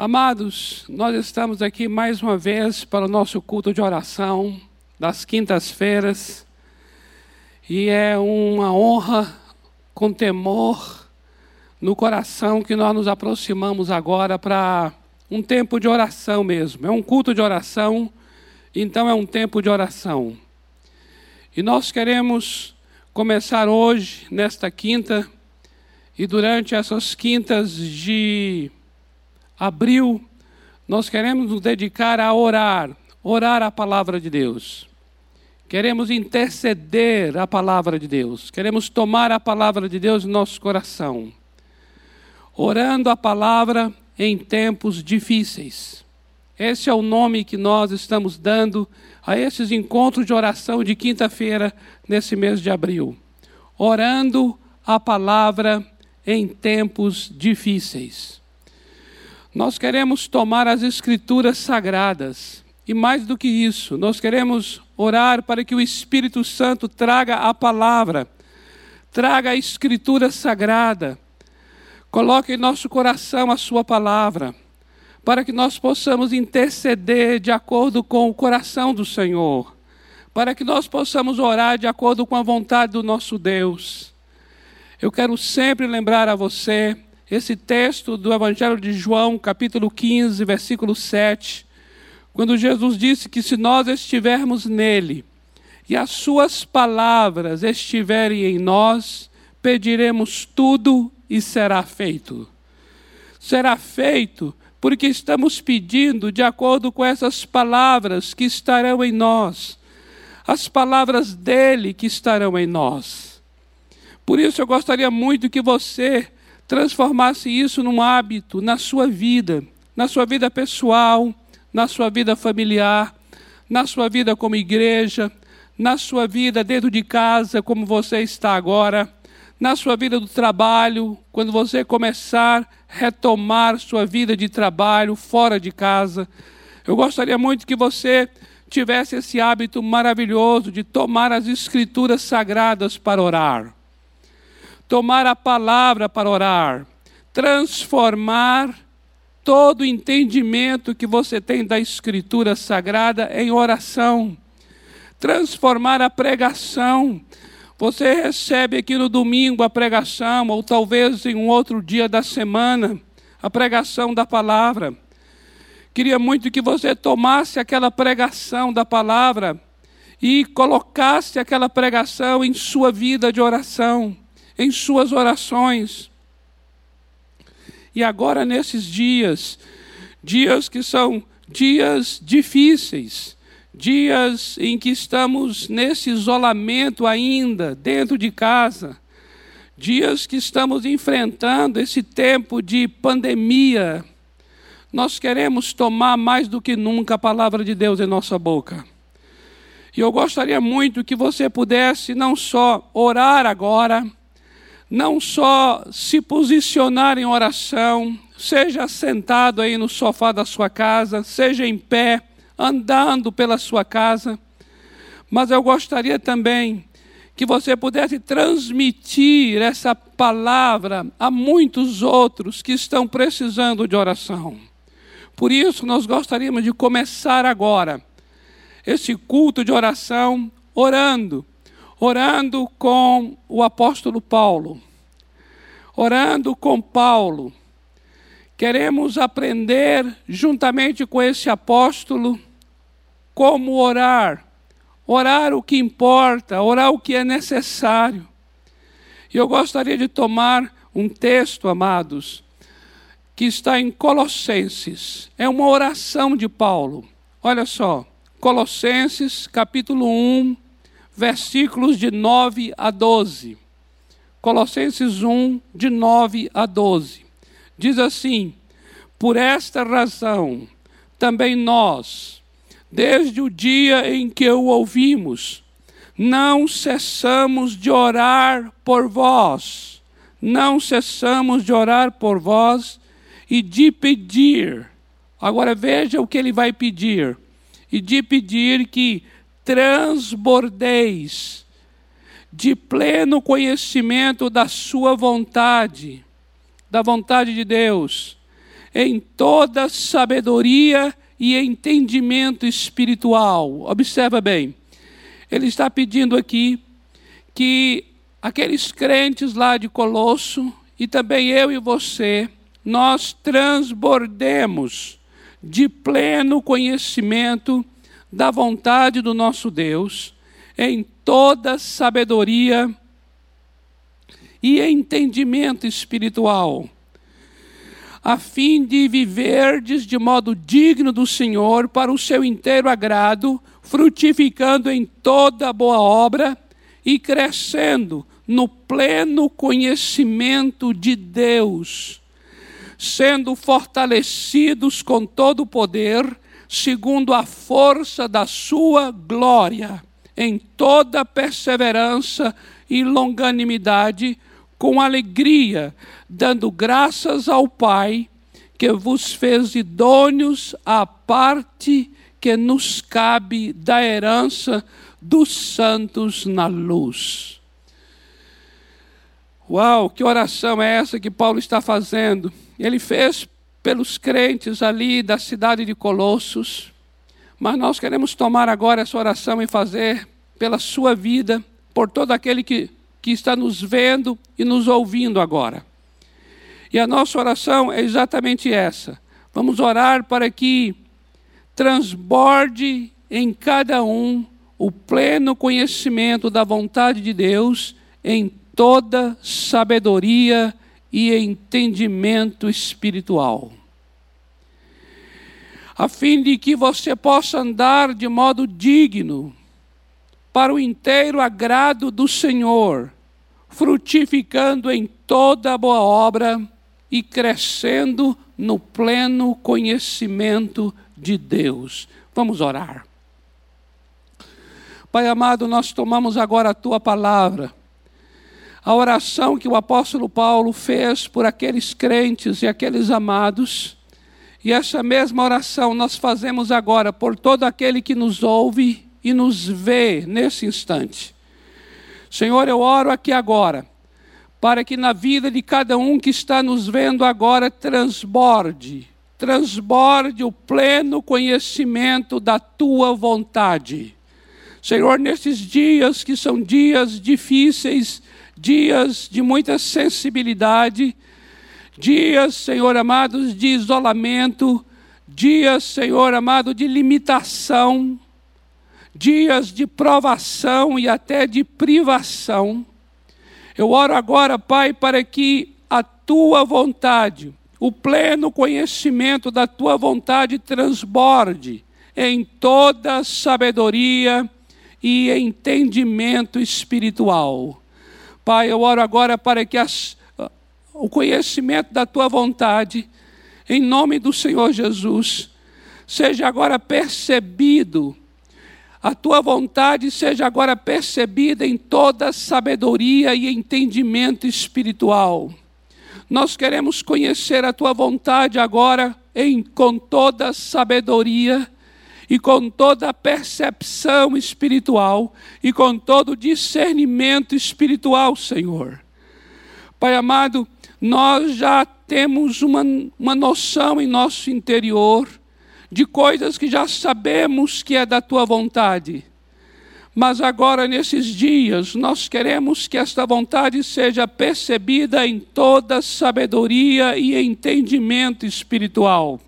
Amados, nós estamos aqui mais uma vez para o nosso culto de oração das quintas-feiras e é uma honra com temor no coração que nós nos aproximamos agora para um tempo de oração mesmo. É um culto de oração, então é um tempo de oração. E nós queremos começar hoje, nesta quinta, e durante essas quintas de abril, nós queremos nos dedicar a orar, orar a palavra de Deus. Queremos interceder a palavra de Deus. Queremos tomar a palavra de Deus no nosso coração. Orando a palavra em tempos difíceis. Esse é o nome que nós estamos dando a esses encontros de oração de quinta-feira, nesse mês de abril. Orando a palavra em tempos difíceis. Nós queremos tomar as Escrituras sagradas. E mais do que isso, nós queremos orar para que o Espírito Santo traga a palavra, traga a Escritura sagrada, coloque em nosso coração a Sua palavra, para que nós possamos interceder de acordo com o coração do Senhor, para que nós possamos orar de acordo com a vontade do nosso Deus. Eu quero sempre lembrar a você esse texto do Evangelho de João, capítulo 15, versículo 7, quando Jesus disse que se nós estivermos nele e as suas palavras estiverem em nós, pediremos tudo e será feito. Será feito porque estamos pedindo de acordo com essas palavras que estarão em nós, as palavras dele que estarão em nós. Por isso eu gostaria muito que você transformasse isso num hábito na sua vida, na sua vida pessoal, na sua vida familiar, na sua vida como igreja, na sua vida dentro de casa, como você está agora, na sua vida do trabalho, quando você começar a retomar sua vida de trabalho fora de casa. Eu gostaria muito que você tivesse esse hábito maravilhoso de tomar as escrituras sagradas para orar tomar a palavra para orar, transformar todo o entendimento que você tem da Escritura Sagrada em oração, transformar a pregação. Você recebe aqui no domingo a pregação, ou talvez em um outro dia da semana, a pregação da palavra. Queria muito que você tomasse aquela pregação da palavra e colocasse aquela pregação em sua vida de oração em suas orações. E agora, nesses dias, dias que são dias difíceis, dias em que estamos nesse isolamento ainda, dentro de casa, dias que estamos enfrentando esse tempo de pandemia, nós queremos tomar mais do que nunca a palavra de Deus em nossa boca. E eu gostaria muito que você pudesse não só orar agora, não só se posicionar em oração, seja sentado aí no sofá da sua casa, seja em pé, andando pela sua casa, mas eu gostaria também que você pudesse transmitir essa palavra a muitos outros que estão precisando de oração. Por isso, nós gostaríamos de começar agora esse culto de oração orando orando com o apóstolo Paulo, orando com Paulo. Queremos aprender, juntamente com esse apóstolo, como orar, orar o que importa, orar o que é necessário. E eu gostaria de tomar um texto, amados, que está em Colossenses. É uma oração de Paulo. Olha só, Colossenses, capítulo 1, versículos de 9 a 12. Colossenses 1, de 9 a 12. Diz assim: Por esta razão, também nós, desde o dia em que o ouvimos, não cessamos de orar por vós, não cessamos de orar por vós e de pedir. Agora veja o que ele vai pedir: e de pedir que transbordeis de pleno conhecimento da Sua vontade, da vontade de Deus, em toda sabedoria e entendimento espiritual. Observa bem, ele está pedindo aqui que aqueles crentes lá de Colosso, e também eu e você, nós transbordemos de pleno conhecimento da vontade do nosso Deus, em toda sabedoria e entendimento espiritual, a fim de viverdes de modo digno do Senhor para o seu inteiro agrado, frutificando em toda boa obra e crescendo no pleno conhecimento de Deus, sendo fortalecidos com todo o poder, segundo a força da sua glória, em toda perseverança e longanimidade, com alegria, dando graças ao Pai, que vos fez idôneos à parte que nos cabe da herança dos santos na luz. Uau, que oração é essa que Paulo está fazendo? Ele fez pelos crentes ali da cidade de Colossos, mas nós queremos tomar agora essa oração e fazer pela sua vida, por todo aquele que que está nos vendo e nos ouvindo agora. E a nossa oração é exatamente essa. Vamos orar para que transborde em cada um o pleno conhecimento da vontade de Deus em toda sabedoria e entendimento espiritual. A fim de que você possa andar de modo digno para o inteiro agrado do Senhor, frutificando em toda boa obra e crescendo no pleno conhecimento de Deus. Vamos orar. Pai amado, nós tomamos agora a tua palavra, a oração que o apóstolo Paulo fez por aqueles crentes e aqueles amados, e essa mesma oração nós fazemos agora por todo aquele que nos ouve e nos vê nesse instante. Senhor, eu oro aqui agora, para que na vida de cada um que está nos vendo agora transborde, transborde o pleno conhecimento da tua vontade. Senhor, nesses dias que são dias difíceis, dias de muita sensibilidade, dias, Senhor amados, de isolamento, dias, Senhor amado, de limitação, dias de provação e até de privação. Eu oro agora, Pai, para que a tua vontade, o pleno conhecimento da tua vontade transborde em toda sabedoria e entendimento espiritual. Pai, eu oro agora para que as, o conhecimento da tua vontade, em nome do Senhor Jesus, seja agora percebido a tua vontade seja agora percebida em toda sabedoria e entendimento espiritual. Nós queremos conhecer a tua vontade agora em com toda sabedoria e com toda percepção espiritual e com todo discernimento espiritual, Senhor. Pai amado, nós já temos uma, uma noção em nosso interior de coisas que já sabemos que é da tua vontade. Mas agora, nesses dias, nós queremos que esta vontade seja percebida em toda sabedoria e entendimento espiritual.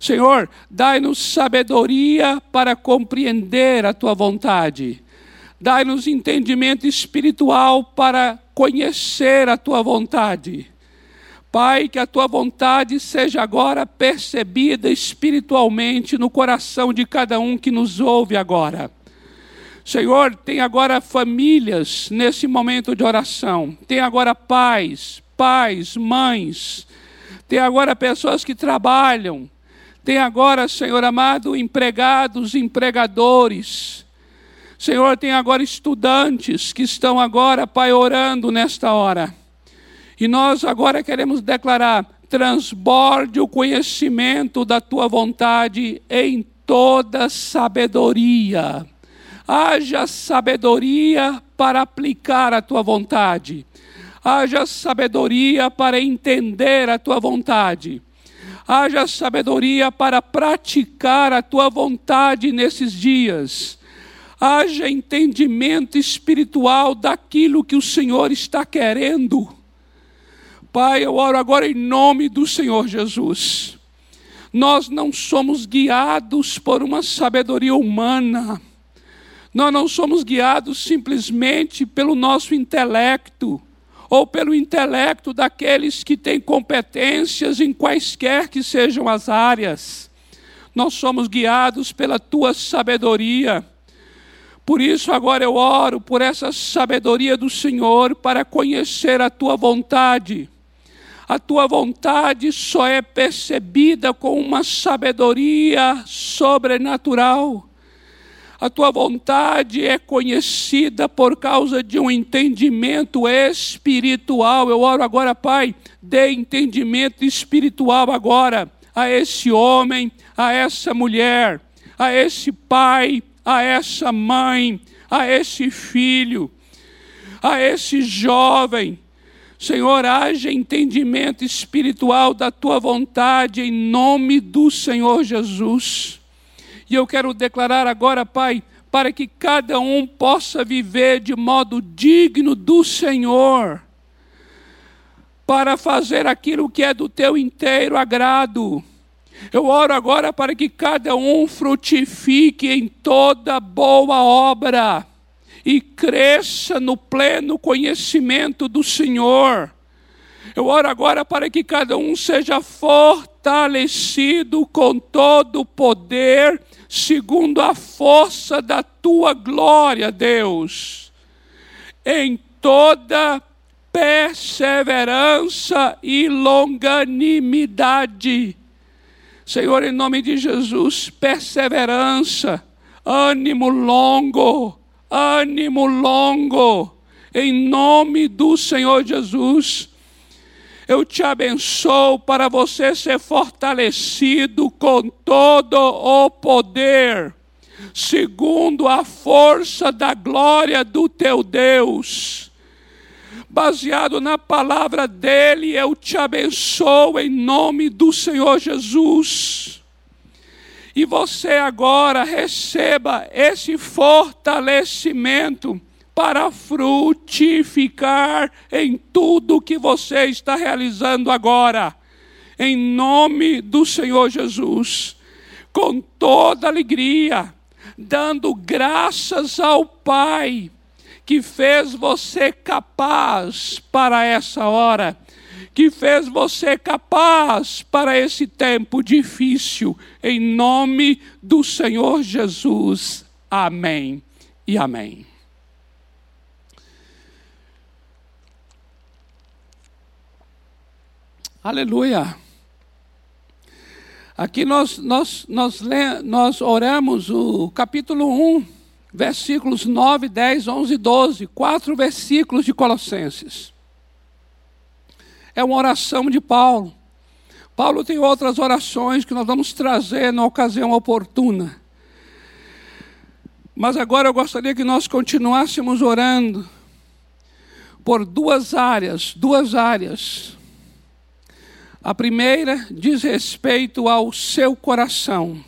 Senhor, dai-nos sabedoria para compreender a tua vontade. Dai-nos entendimento espiritual para conhecer a tua vontade. Pai, que a tua vontade seja agora percebida espiritualmente no coração de cada um que nos ouve agora. Senhor, tem agora famílias nesse momento de oração, tem agora pais, pais, mães, tem agora pessoas que trabalham, tem agora, Senhor amado, empregados, empregadores. Senhor, tem agora estudantes que estão agora, Pai, orando nesta hora. E nós agora queremos declarar: transborde o conhecimento da tua vontade em toda sabedoria. Haja sabedoria para aplicar a tua vontade. Haja sabedoria para entender a tua vontade. haja sabedoria para praticar a tua vontade nesses dias. Haja entendimento espiritual daquilo que o Senhor está querendo. Pai, eu oro agora em nome do Senhor Jesus. Nós não somos guiados por uma sabedoria humana. Nós não somos guiados simplesmente pelo nosso intelecto ou pelo intelecto daqueles que têm competências em quaisquer que sejam as áreas. Nós somos guiados pela tua sabedoria. Por isso, agora eu oro por essa sabedoria do Senhor para conhecer a tua vontade. A tua vontade só é percebida com uma sabedoria sobrenatural. A tua vontade é conhecida por causa de um entendimento espiritual. Eu oro agora, Pai, dê entendimento espiritual agora a esse homem, a essa mulher, a esse pai, a essa mãe, a esse filho, a esse jovem. Senhor, haja entendimento espiritual da tua vontade em nome do Senhor Jesus. E eu quero declarar agora, Pai, para que cada um possa viver de modo digno do Senhor, para fazer aquilo que é do teu inteiro agrado. Eu oro agora para que cada um frutifique em toda boa obra e cresça no pleno conhecimento do Senhor. Eu oro agora para que cada um seja fortalecido com todo o poder segundo a força da tua glória, Deus, em toda perseverança e longanimidade. Senhor, em nome de Jesus, perseverança, ânimo longo, ânimo longo, em nome do Senhor Jesus eu te abençoo para você ser fortalecido com todo o poder, segundo a força da glória do teu Deus. Baseado na palavra dele, eu te abençoo em nome do Senhor Jesus. E você agora receba esse fortalecimento para frutificar em tudo que você está realizando agora, em nome do Senhor Jesus, com toda alegria, dando graças ao Pai que fez você capaz para essa hora, que fez você capaz para esse tempo difícil, em nome do Senhor Jesus. Amém e amém. Aleluia. Aqui nós, nós, nós, nós oramos o capítulo 1, versículos 9, 10, 11 e 12, quatro versículos de Colossenses. É uma oração de Paulo. Paulo tem outras orações que nós vamos trazer na ocasião oportuna. Mas agora eu gostaria que nós continuássemos orando por duas áreas, duas áreas a primeira diz respeito ao seu coração,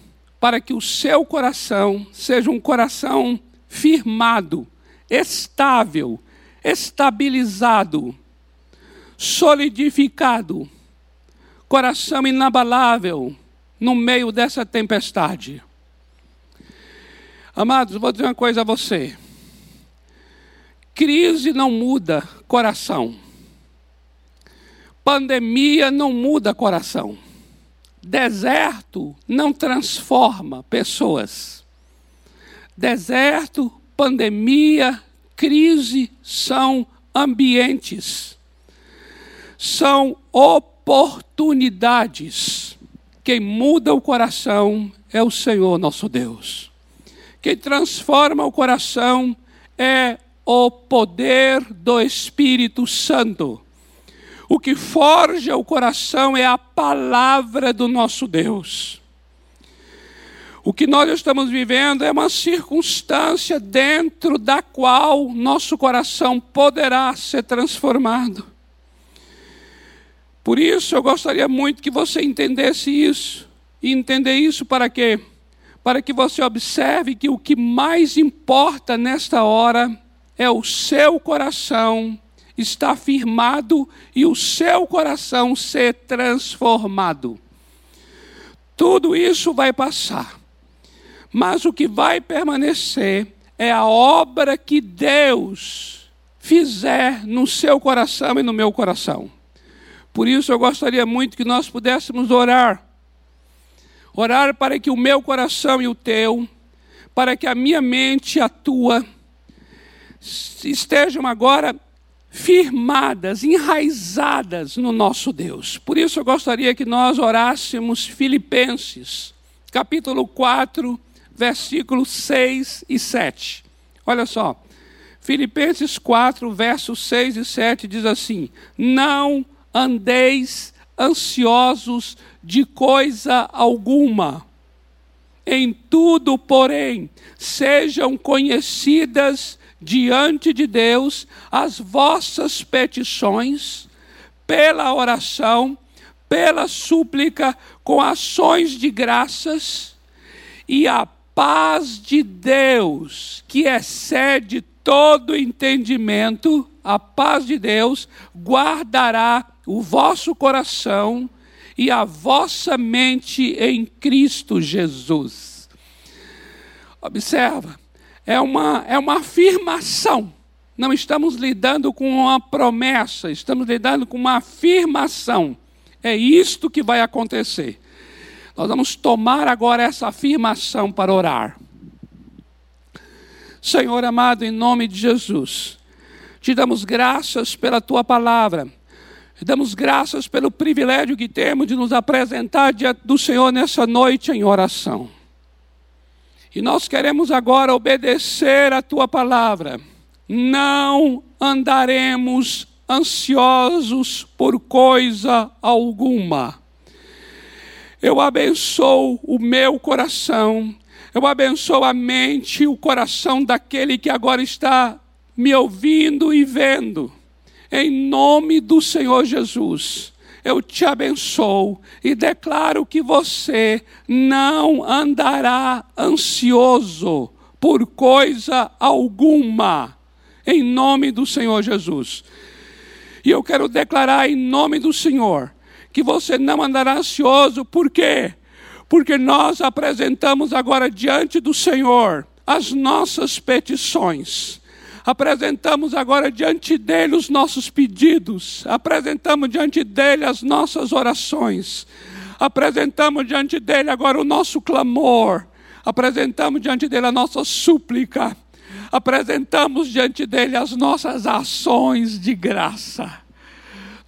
para que o seu coração seja um coração firmado, estável, estabilizado, solidificado, coração inabalável no meio dessa tempestade. Amados, vou dizer uma coisa a você. Crise não muda coração. Pandemia não muda coração. Deserto não transforma pessoas. Deserto, pandemia, crise são ambientes, são oportunidades. Quem muda o coração é o Senhor nosso Deus. Quem transforma o coração é o poder do Espírito Santo. O que forja o coração é a palavra do nosso Deus. O que nós estamos vivendo é uma circunstância dentro da qual nosso coração poderá ser transformado. Por isso eu gostaria muito que você entendesse isso. E entender isso para quê? Para que você observe que o que mais importa nesta hora é o seu coração estar firmado e o seu coração ser transformado. Tudo isso vai passar, mas o que vai permanecer é a obra que Deus fizer no seu coração e no meu coração. Por isso eu gostaria muito que nós pudéssemos orar. Orar para que o meu coração e o teu, para que a minha mente e a tua estejam agora firmadas, enraizadas no nosso Deus. Por isso eu gostaria que nós orássemos Filipenses, capítulo 4, versículos 6 e 7. Olha só. Filipenses 4, versos 6 e 7 diz assim: Não andeis ansiosos de coisa alguma. Em tudo, porém, sejam conhecidas diante de Deus as vossas petições, pela oração, pela súplica, com ações de graças, e a paz de Deus, que excede todo entendimento, a paz de Deus guardará o vosso coração e a vossa mente em Cristo Jesus. Observa, é uma, é uma afirmação. Não estamos lidando com uma promessa, estamos lidando com uma afirmação. É isto que vai acontecer. Nós vamos tomar agora essa afirmação para orar. Senhor amado, em nome de Jesus, te damos graças pela tua palavra. Te damos graças pelo privilégio que temos de nos apresentar diante do Senhor nessa noite em oração. E nós queremos agora obedecer a tua palavra. Não andaremos ansiosos por coisa alguma eu abençoo o meu coração, eu abençoo a mente e o coração daquele que agora está me ouvindo e vendo. Em nome do Senhor Jesus, eu te abençoo e declaro que você não andará ansioso por coisa alguma. Em nome do Senhor Jesus. E eu quero declarar em nome do Senhor que você não andará ansioso, por quê? Porque nós apresentamos agora diante do Senhor as nossas petições. Apresentamos agora diante dele os nossos pedidos, apresentamos diante dele as nossas orações, apresentamos diante dele agora o nosso clamor, apresentamos diante dele a nossa súplica, apresentamos diante dele as nossas ações de graça.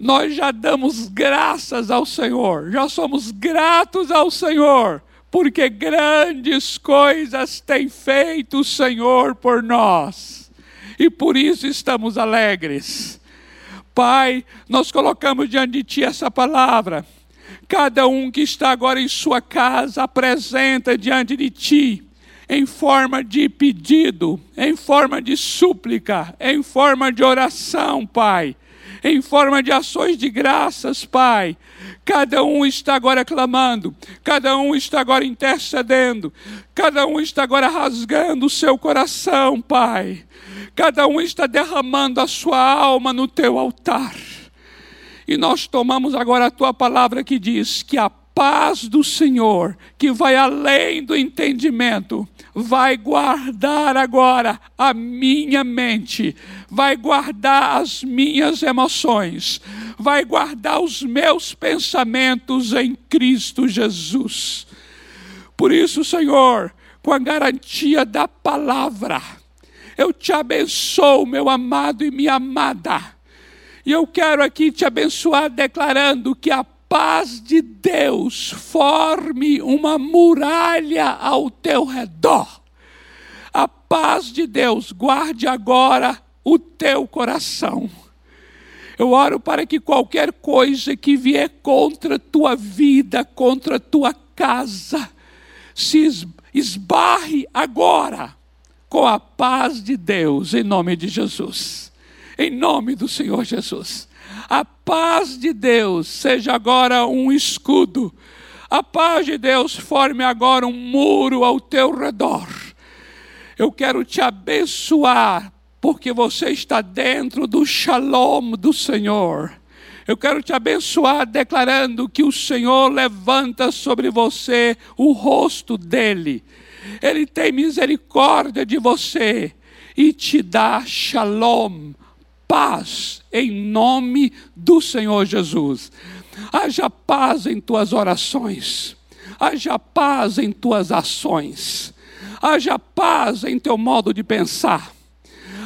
Nós já damos graças ao Senhor, já somos gratos ao Senhor, porque grandes coisas tem feito o Senhor por nós, e por isso estamos alegres. Pai, nós colocamos diante de Ti essa palavra. Cada um que está agora em sua casa apresenta diante de Ti, em forma de pedido, em forma de súplica, em forma de oração, Pai em forma de ações de graças, Pai. Cada um está agora clamando, cada um está agora intercedendo, cada um está agora rasgando o seu coração, Pai. Cada um está derramando a sua alma no teu altar. E nós tomamos agora a tua palavra que diz que a paz do Senhor, que vai além do entendimento, vai guardar agora a minha mente, vai guardar as minhas emoções, vai guardar os meus pensamentos em Cristo Jesus. Por isso, Senhor, com a garantia da palavra, eu te abençoo, meu amado e minha amada. E eu quero aqui te abençoar declarando que a paz de Deus forme uma muralha ao teu redor. A paz de Deus guarde agora o teu coração. Eu oro para que qualquer coisa que vier contra tua vida, contra tua casa, se esbarre agora com a paz de Deus, em nome de Jesus. Em nome do Senhor Jesus. A paz de Deus seja agora um escudo. A paz de Deus forme agora um muro ao teu redor. Eu quero te abençoar, porque você está dentro do shalom do Senhor. Eu quero te abençoar declarando que o Senhor levanta sobre você o rosto dele. Ele tem misericórdia de você e te dá shalom, paz, em nome do Senhor Jesus. Haja paz em tuas orações, haja paz em tuas ações, haja paz em teu modo de pensar,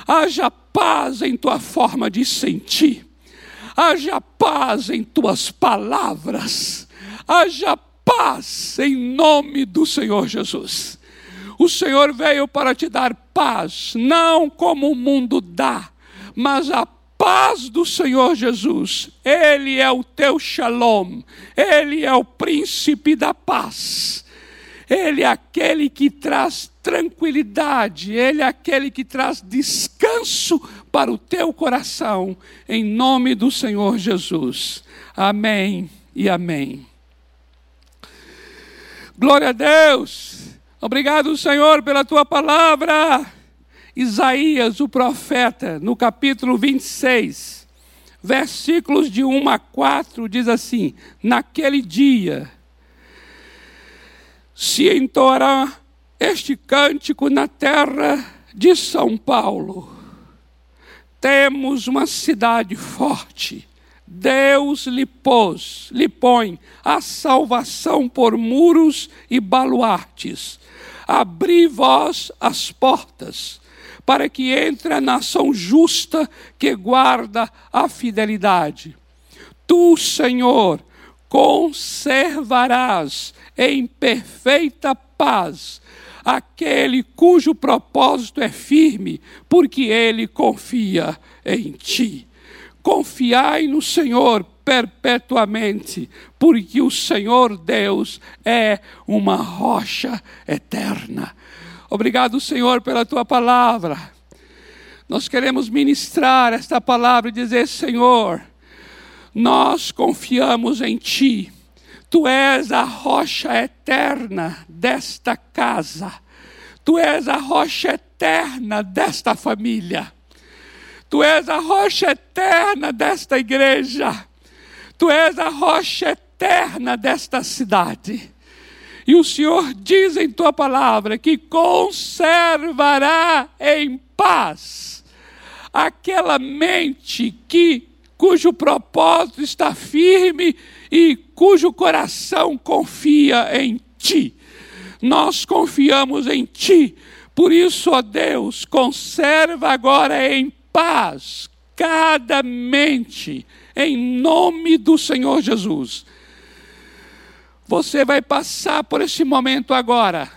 haja paz em tua forma de sentir. Haja paz em tuas palavras, haja paz em nome do Senhor Jesus. O Senhor veio para te dar paz, não como o mundo dá, mas a paz do Senhor Jesus. Ele é o teu shalom, ele é o príncipe da paz. Ele é aquele que traz tranquilidade, Ele é aquele que traz descanso para o teu coração, em nome do Senhor Jesus. Amém e amém. Glória a Deus. Obrigado, Senhor, pela tua palavra. Isaías, o profeta, no capítulo 26, versículos de 1 a 4, diz assim: Naquele dia se entoará este cântico na terra de São Paulo. Temos uma cidade forte. Deus lhe pôs, lhe põe a salvação por muros e baluartes. Abri vós as portas, para que entre a nação justa que guarda a fidelidade. Tu, Senhor, conservarás em perfeita paz aquele cujo propósito é firme, porque ele confia em ti. Confiai no Senhor perpetuamente, porque o Senhor Deus é uma rocha eterna. Obrigado, Senhor, pela tua palavra. Nós queremos ministrar esta palavra e dizer: Senhor, nós confiamos em Ti Tu és a rocha eterna desta casa. Tu és a rocha eterna desta família. Tu és a rocha eterna desta igreja. Tu és a rocha eterna desta cidade. E o Senhor diz em tua palavra que conservará em paz aquela mente que cujo propósito está firme e cujo coração confia em Ti. Nós confiamos em Ti, por isso, ó Deus, conserva agora em paz cada mente, em nome do Senhor Jesus. Você vai passar por esse momento agora.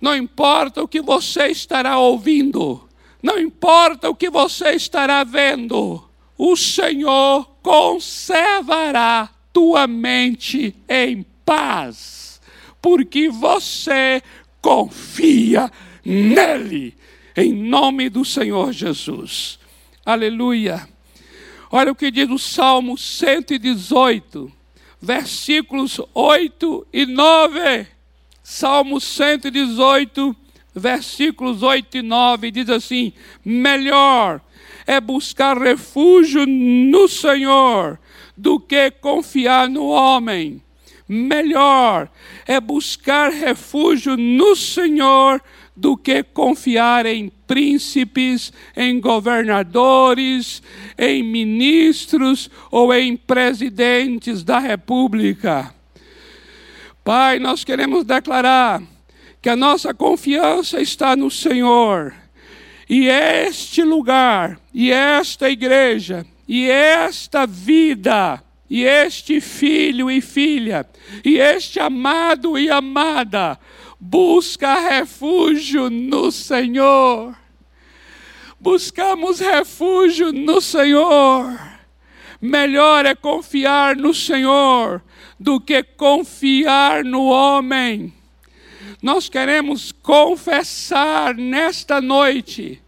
Não importa o que você estará ouvindo, não importa o que você estará vendo, o Senhor conservará tua mente em paz, porque você confia nele, em nome do Senhor Jesus. Aleluia. Olha o que diz o Salmo 118, versículos 8 e 9. Salmo 118, versículos 8 e 9 diz assim: Melhor é buscar refúgio no Senhor do que confiar no homem. Melhor é buscar refúgio no Senhor do que confiar em príncipes, em governadores, em ministros ou em presidentes da república. Pai, nós queremos declarar que a nossa confiança está no Senhor. E este lugar, e esta igreja, e esta vida, e este filho e filha, e este amado e amada, busca refúgio no Senhor. Buscamos refúgio no Senhor. Melhor é confiar no Senhor do que confiar no homem. Nós queremos confessar nesta noite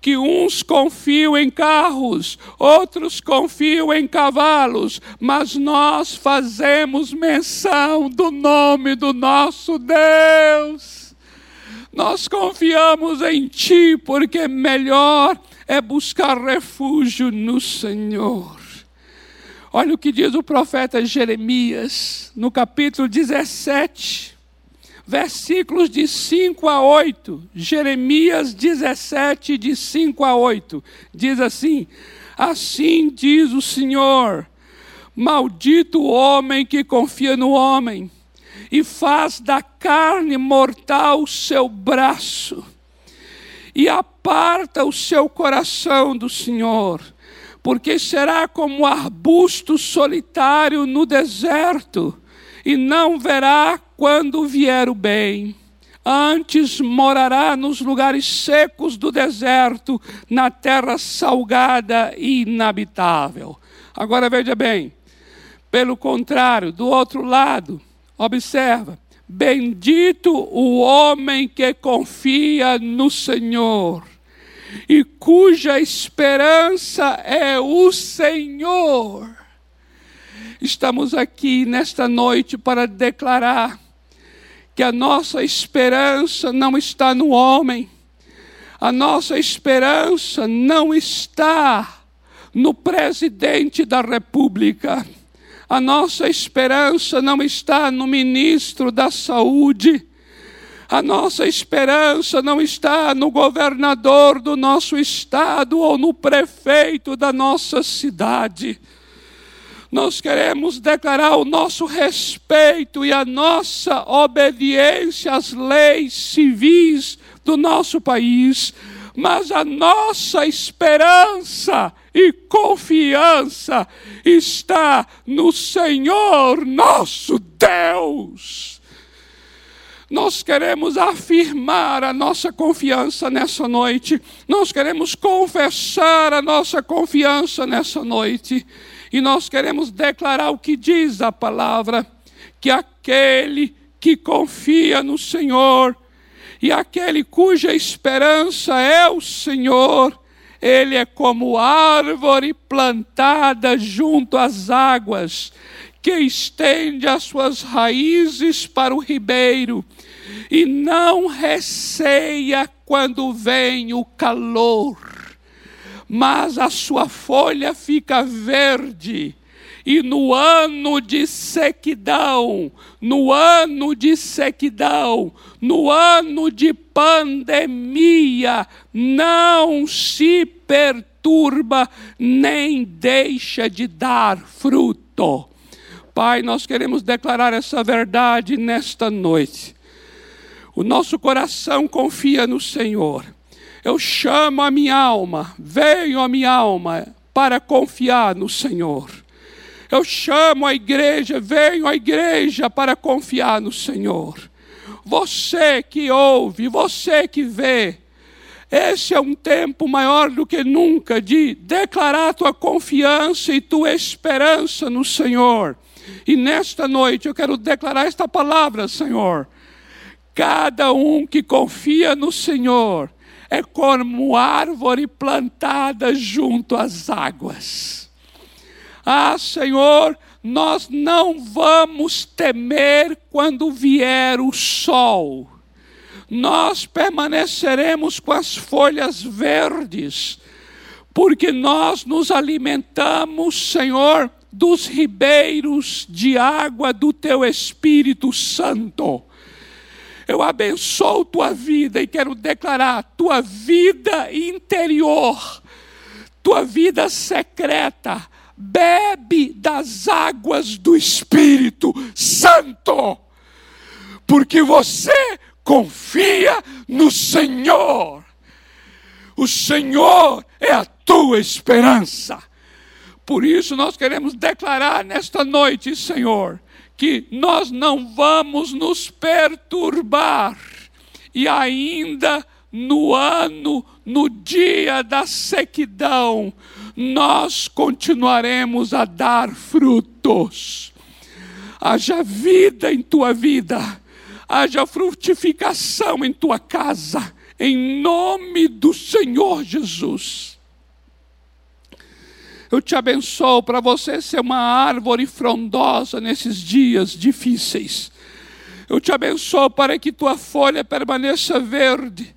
que uns confiam em carros, outros confiam em cavalos, mas nós fazemos menção do nome do nosso Deus. Nós confiamos em Ti, porque melhor é buscar refúgio no Senhor. Olha o que diz o profeta Jeremias, no capítulo 17 versículos de 5 a 8. Jeremias 17, de 5 a 8. Diz assim: Assim diz o Senhor: Maldito o homem que confia no homem e faz da carne mortal o seu braço e aparta o seu coração do Senhor, porque será como arbusto solitário no deserto e não verá quando vier o bem. Antes morará nos lugares secos do deserto, na terra salgada e inabitável. Agora veja bem, pelo contrário, do outro lado, observa: Bendito o homem que confia no Senhor e cuja esperança é o Senhor. Estamos aqui nesta noite para declarar que a nossa esperança não está no homem, a nossa esperança não está no presidente da República, a nossa esperança não está no ministro da Saúde, a nossa esperança não está no governador do nosso estado ou no prefeito da nossa cidade nós queremos declarar o nosso respeito e a nossa obediência às leis civis do nosso país, mas a nossa esperança e confiança está no Senhor nosso Deus. Nós queremos afirmar a nossa confiança nessa noite, nós queremos confessar a nossa confiança nessa noite. E nós queremos declarar o que diz a palavra: que aquele que confia no Senhor e aquele cuja esperança é o Senhor, ele é como árvore plantada junto às águas, que estende as suas raízes para o ribeiro e não receia quando vem o calor mas a sua folha fica verde. E no ano de sequidão, no ano de sequidão, no ano de pandemia, não se perturba nem deixa de dar fruto. Pai, nós queremos declarar essa verdade nesta noite. O nosso coração confia no Senhor eu chamo a minha alma, venho a minha alma para confiar no Senhor. Eu chamo a igreja, venho à igreja para confiar no Senhor. Você que ouve, você que vê, esse é um tempo maior do que nunca de declarar tua confiança e tua esperança no Senhor. E nesta noite eu quero declarar esta palavra, Senhor. Cada um que confia no Senhor, é como árvore plantada junto às águas. Ah, Senhor, nós não vamos temer quando vier o sol. Nós permaneceremos com as folhas verdes, porque nós nos alimentamos, Senhor, dos ribeiros de água do teu Espírito Santo. Eu abençoo tua vida e quero declarar tua vida interior, tua vida secreta. Bebe das águas do Espírito Santo, porque você confia no Senhor. O Senhor é a tua esperança. Por isso nós queremos declarar nesta noite, Senhor, que nós não vamos nos perturbar e ainda no ano, no dia da sequidão, nós continuaremos a dar frutos. Haja vida em tua vida, haja frutificação em tua casa, em nome do Senhor Jesus. Eu te abençoo para você ser uma árvore frondosa nesses dias difíceis. Eu te abençoo para que tua folha permaneça verde.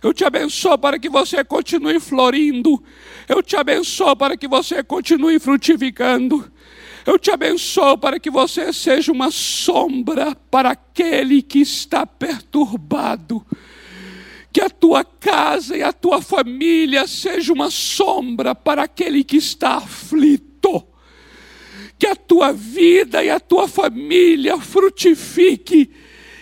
Eu te abençoo para que você continue florindo. Eu te abençoo para que você continue frutificando. Eu te abençoo para que você seja uma sombra para aquele que está perturbado que a tua casa e a tua família seja uma sombra para aquele que está aflito. Que a tua vida e a tua família frutifique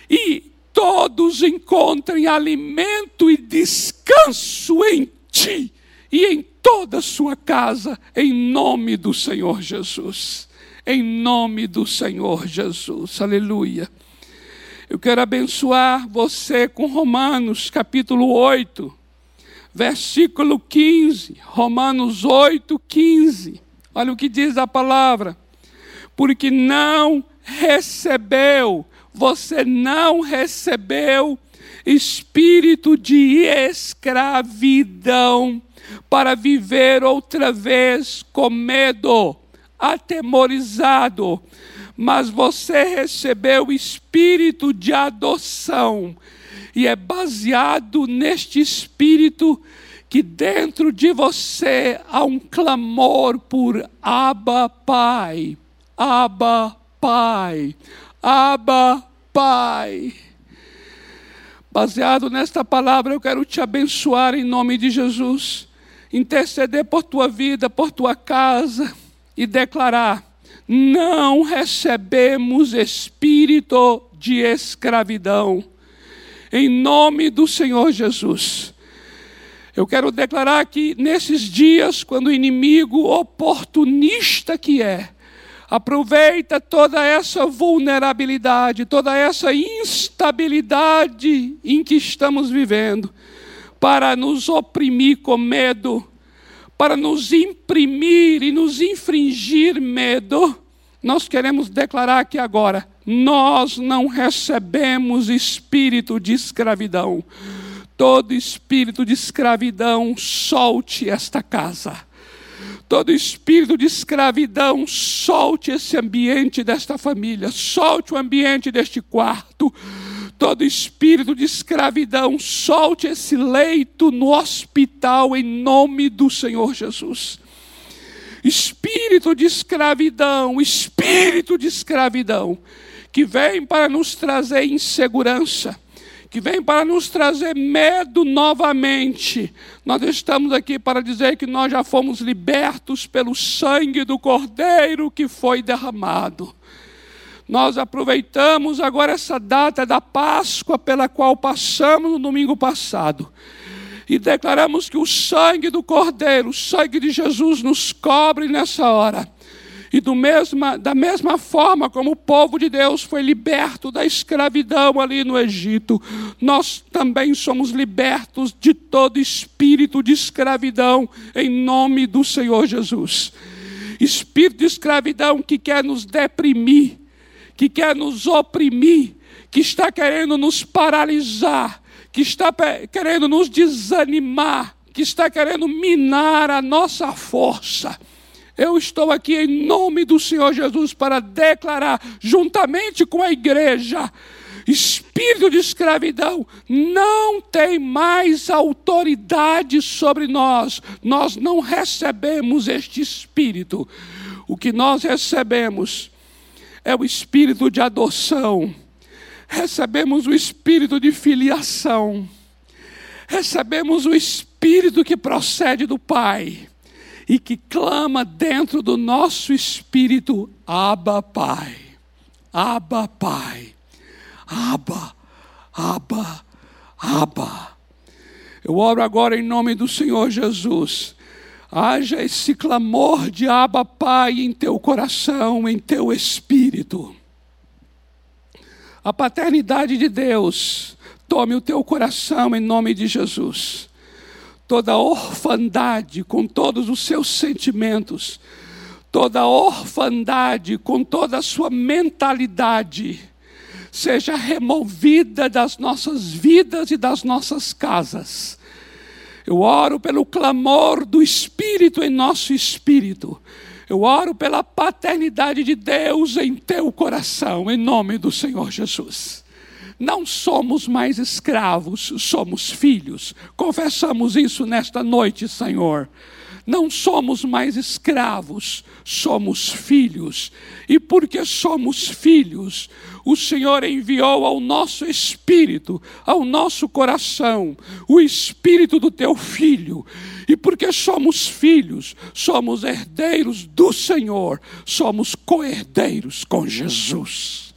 e todos encontrem alimento e descanso em ti e em toda a sua casa, em nome do Senhor Jesus. Em nome do Senhor Jesus. Aleluia. Eu quero abençoar você com Romanos capítulo 8, versículo 15. Romanos 8, 15. Olha o que diz a palavra. Porque não recebeu, você não recebeu espírito de escravidão para viver outra vez com medo, atemorizado mas você recebeu o espírito de adoção, e é baseado neste espírito que dentro de você há um clamor por Abba Pai, Abba Pai, Abba Pai. Baseado nesta palavra, eu quero te abençoar em nome de Jesus, interceder por tua vida, por tua casa e declarar não recebemos espírito de escravidão. Em nome do Senhor Jesus. Eu quero declarar que nesses dias, quando o inimigo oportunista que é, aproveita toda essa vulnerabilidade, toda essa instabilidade em que estamos vivendo, para nos oprimir com medo, para nos imprimir e nos infringir medo, nós queremos declarar aqui agora: nós não recebemos espírito de escravidão. Todo espírito de escravidão, solte esta casa. Todo espírito de escravidão, solte esse ambiente desta família, solte o ambiente deste quarto todo espírito de escravidão, solte esse leito no hospital em nome do Senhor Jesus. Espírito de escravidão, espírito de escravidão, que vem para nos trazer insegurança, que vem para nos trazer medo novamente. Nós estamos aqui para dizer que nós já fomos libertos pelo sangue do Cordeiro que foi derramado. Nós aproveitamos agora essa data da Páscoa pela qual passamos no domingo passado. E declaramos que o sangue do Cordeiro, o sangue de Jesus, nos cobre nessa hora. E mesma, da mesma forma como o povo de Deus foi liberto da escravidão ali no Egito, nós também somos libertos de todo espírito de escravidão, em nome do Senhor Jesus. Espírito de escravidão que quer nos deprimir, que quer nos oprimir, que está querendo nos paralisar, que está querendo nos desanimar, que está querendo minar a nossa força. Eu estou aqui em nome do Senhor Jesus para declarar, juntamente com a igreja, espírito de escravidão não tem mais autoridade sobre nós. Nós não recebemos este espírito. O que nós recebemos é o espírito de adoção. Recebemos o espírito de filiação. Recebemos o espírito que procede do Pai e que clama dentro do nosso espírito: Abba, Pai. Abba, Pai. Abba, Abba, Abba. Eu oro agora em nome do Senhor Jesus haja esse clamor de Abba Pai em teu coração, em teu espírito. A paternidade de Deus tome o teu coração em nome de Jesus. Toda orfandade com todos os seus sentimentos, toda orfandade com toda a sua mentalidade, seja removida das nossas vidas e das nossas casas. Eu oro pelo clamor do Espírito em nosso espírito. Eu oro pela paternidade de Deus em teu coração, em nome do Senhor Jesus. Não somos mais escravos, somos filhos. Confessamos isso nesta noite, Senhor. Não somos mais escravos, somos filhos. E porque somos filhos, o Senhor enviou ao nosso espírito, ao nosso coração, o espírito do teu filho. E porque somos filhos, somos herdeiros do Senhor, somos co-herdeiros com Jesus.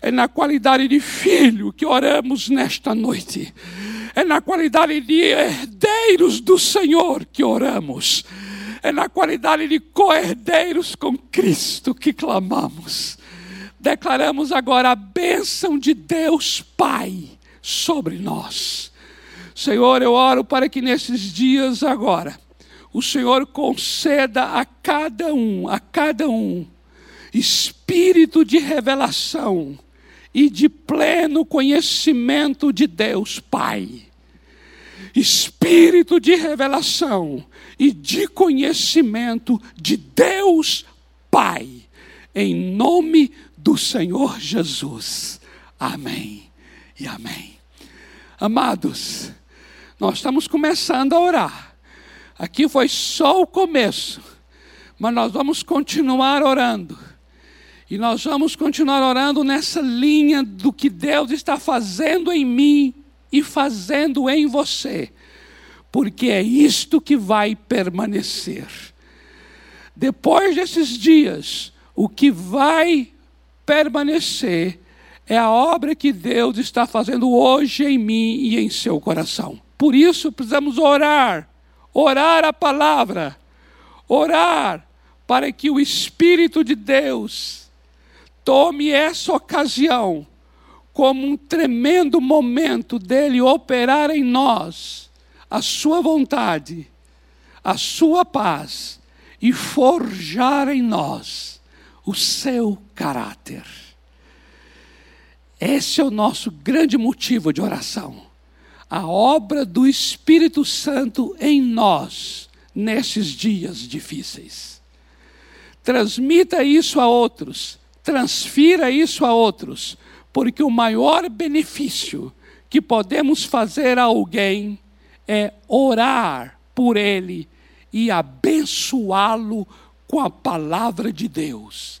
É na qualidade de filho que oramos nesta noite. É na qualidade de herdeiros do Senhor que oramos. É na qualidade de co-herdeiros com Cristo que clamamos. Declaramos agora a bênção de Deus Pai sobre nós. Senhor, eu oro para que nesses dias agora, o Senhor conceda a cada um, a cada um, espírito de revelação e de pleno conhecimento de Deus Pai. Espírito de revelação e de conhecimento de Deus Pai, em nome do Senhor Jesus. Amém e amém. Amados, nós estamos começando a orar. Aqui foi só o começo, mas nós vamos continuar orando e nós vamos continuar orando nessa linha do que Deus está fazendo em mim e fazendo em você, porque é isto que vai permanecer. Depois desses dias, o que vai permanecer é a obra que Deus está fazendo hoje em mim e em seu coração. Por isso precisamos orar, orar a palavra, orar para que o Espírito de Deus Tome essa ocasião como um tremendo momento dele operar em nós a sua vontade, a sua paz e forjar em nós o seu caráter. Esse é o nosso grande motivo de oração. A obra do Espírito Santo em nós nesses dias difíceis. Transmita isso a outros transfira isso a outros, porque o maior benefício que podemos fazer a alguém é orar por ele e abençoá-lo com a palavra de Deus,